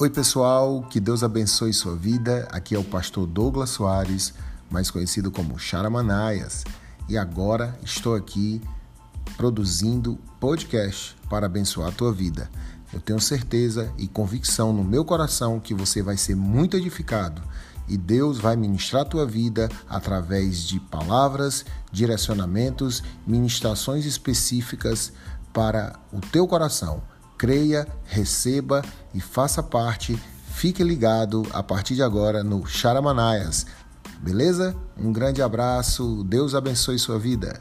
Oi, pessoal, que Deus abençoe sua vida. Aqui é o pastor Douglas Soares, mais conhecido como Charamanaias, e agora estou aqui produzindo podcast para abençoar a tua vida. Eu tenho certeza e convicção no meu coração que você vai ser muito edificado e Deus vai ministrar a tua vida através de palavras, direcionamentos, ministrações específicas para o teu coração creia, receba e faça parte. Fique ligado a partir de agora no Charamanaias. Beleza? Um grande abraço. Deus abençoe sua vida.